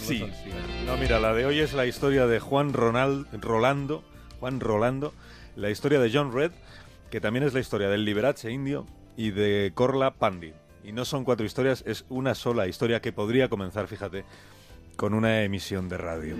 Casi. No, mira, la de hoy es la historia de Juan Ronald, Rolando, Juan Rolando, la historia de John Red, que también es la historia del Liberace indio y de Corla Pandit. Y no son cuatro historias, es una sola historia que podría comenzar, fíjate, con una emisión de radio.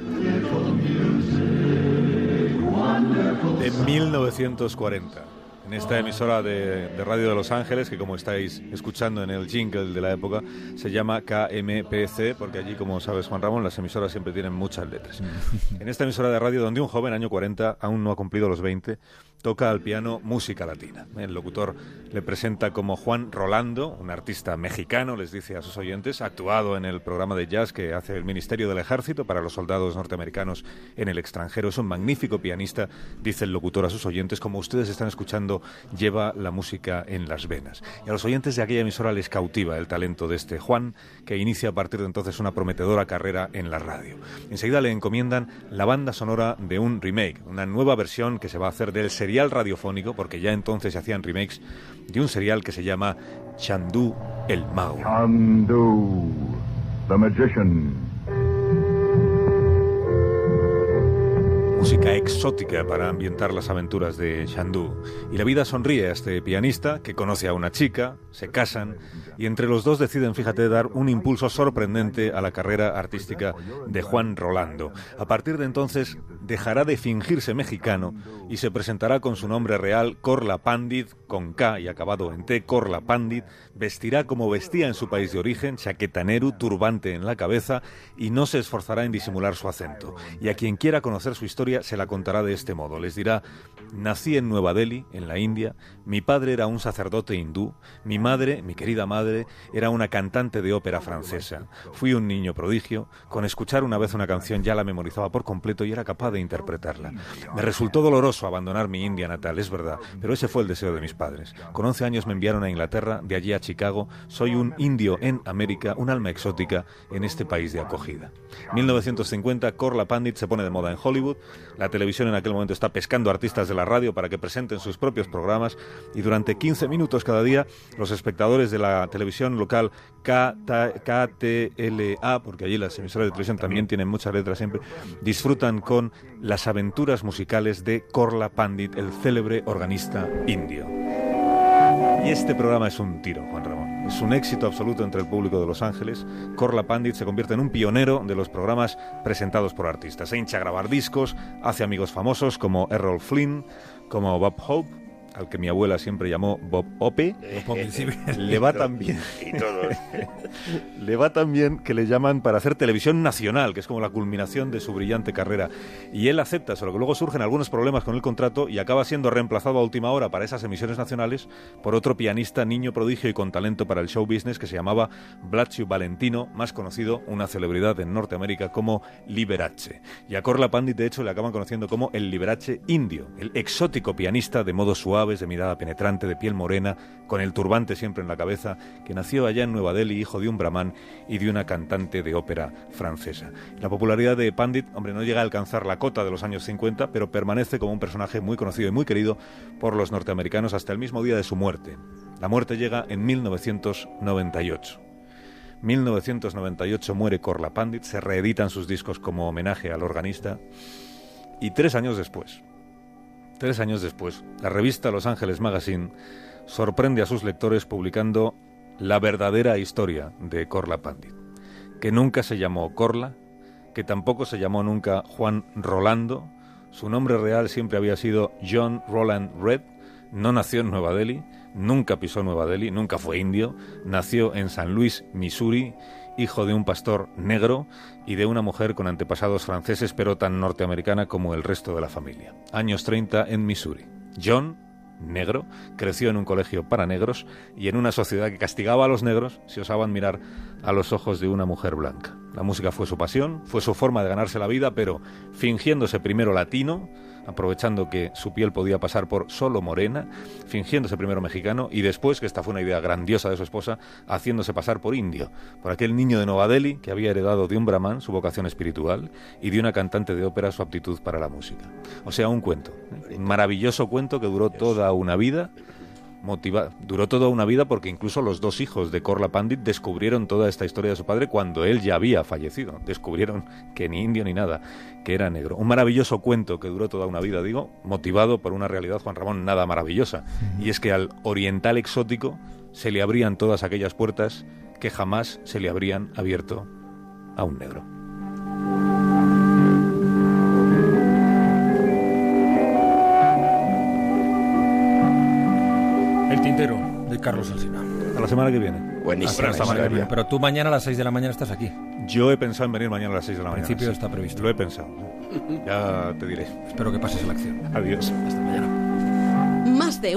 De 1940 en esta emisora de, radio de Los Ángeles, que como estáis escuchando en el jingle de la época, se llama KMPC, porque allí, como sabes Juan Ramón, las emisoras siempre tienen muchas letras. En esta emisora de radio, donde un joven, año 40, aún no ha cumplido los 20, toca al piano música latina. El locutor le presenta como Juan Rolando, un artista mexicano, les dice a sus oyentes, actuado en el programa de jazz que hace el Ministerio del Ejército para los soldados norteamericanos en el extranjero. Es un magnífico pianista, dice el locutor a sus oyentes, como ustedes están escuchando, lleva la música en las venas. Y a los oyentes de aquella emisora les cautiva el talento de este Juan, que inicia a partir de entonces una prometedora carrera en la radio. Enseguida le encomiendan la banda sonora de un remake, una nueva versión que se va a hacer del serial radiofónico, porque ya entonces se hacían remakes, de un serial que se llama Chandú el Mago. Chandu, the Magician. Música exótica para ambientar las aventuras de Shandu. Y la vida sonríe a este pianista que conoce a una chica, se casan y entre los dos deciden, fíjate, dar un impulso sorprendente a la carrera artística de Juan Rolando. A partir de entonces dejará de fingirse mexicano y se presentará con su nombre real Corla Pandit, con K y acabado en T, Corla Pandit, vestirá como vestía en su país de origen, chaqueta neru, turbante en la cabeza y no se esforzará en disimular su acento. Y a quien quiera conocer su historia se la contará de este modo. Les dirá, nací en Nueva Delhi, en la India, mi padre era un sacerdote hindú, mi madre, mi querida madre, era una cantante de ópera francesa. Fui un niño prodigio, con escuchar una vez una canción ya la memorizaba por completo y era capaz de interpretarla. Me resultó doloroso abandonar mi India natal, es verdad, pero ese fue el deseo de mis padres. Con 11 años me enviaron a Inglaterra, de allí a Chicago. Soy un indio en América, un alma exótica en este país de acogida. 1950, Corla Pandit se pone de moda en Hollywood, la televisión en aquel momento está pescando artistas de la radio para que presenten sus propios programas y durante 15 minutos cada día los espectadores de la televisión local KTLA, porque allí las emisoras de televisión también tienen muchas letras siempre, disfrutan con las aventuras musicales de Korla Pandit, el célebre organista indio. Y este programa es un tiro, Juan Ramón. Es un éxito absoluto entre el público de Los Ángeles. Corla Pandit se convierte en un pionero de los programas presentados por artistas. Se hincha a grabar discos, hace amigos famosos como Errol Flynn, como Bob Hope al que mi abuela siempre llamó Bob Ope, le va tan bien. le va tan bien que le llaman para hacer televisión nacional, que es como la culminación de su brillante carrera. Y él acepta, solo que luego surgen algunos problemas con el contrato y acaba siendo reemplazado a última hora para esas emisiones nacionales por otro pianista, niño prodigio y con talento para el show business que se llamaba Blasio Valentino, más conocido, una celebridad en Norteamérica como Liberace. Y a Corla Pandit, de hecho, le acaban conociendo como el Liberace indio, el exótico pianista de modo suave de mirada penetrante, de piel morena, con el turbante siempre en la cabeza, que nació allá en Nueva Delhi, hijo de un brahman y de una cantante de ópera francesa. La popularidad de Pandit, hombre, no llega a alcanzar la cota de los años 50, pero permanece como un personaje muy conocido y muy querido por los norteamericanos hasta el mismo día de su muerte. La muerte llega en 1998. 1998 muere Corla Pandit, se reeditan sus discos como homenaje al organista y tres años después, Tres años después, la revista Los Ángeles Magazine sorprende a sus lectores publicando la verdadera historia de Corla Pandit, que nunca se llamó Corla, que tampoco se llamó nunca Juan Rolando, su nombre real siempre había sido John Roland Red, no nació en Nueva Delhi, nunca pisó Nueva Delhi, nunca fue indio, nació en San Luis, Missouri, hijo de un pastor negro y de una mujer con antepasados franceses pero tan norteamericana como el resto de la familia. Años 30 en Missouri. John, negro, creció en un colegio para negros y en una sociedad que castigaba a los negros si osaban mirar a los ojos de una mujer blanca. La música fue su pasión, fue su forma de ganarse la vida, pero fingiéndose primero latino, aprovechando que su piel podía pasar por solo morena, fingiéndose primero mexicano y después, que esta fue una idea grandiosa de su esposa, haciéndose pasar por indio, por aquel niño de Nueva Delhi que había heredado de un brahman su vocación espiritual y de una cantante de ópera su aptitud para la música. O sea, un cuento, un maravilloso cuento que duró toda una vida motiva duró toda una vida porque incluso los dos hijos de Korla Pandit descubrieron toda esta historia de su padre cuando él ya había fallecido. Descubrieron que ni indio ni nada, que era negro. Un maravilloso cuento que duró toda una vida, digo, motivado por una realidad, Juan Ramón, nada maravillosa. Y es que al oriental exótico se le abrían todas aquellas puertas que jamás se le habrían abierto a un negro. Carlos Alsina. A la semana que viene. Mañana. Pero tú mañana a las 6 de la mañana estás aquí. Yo he pensado en venir mañana a las 6 de la Al mañana. principio sí. está previsto. Lo he pensado. Ya te diré. Espero que pases la acción. Adiós. Hasta mañana. Más de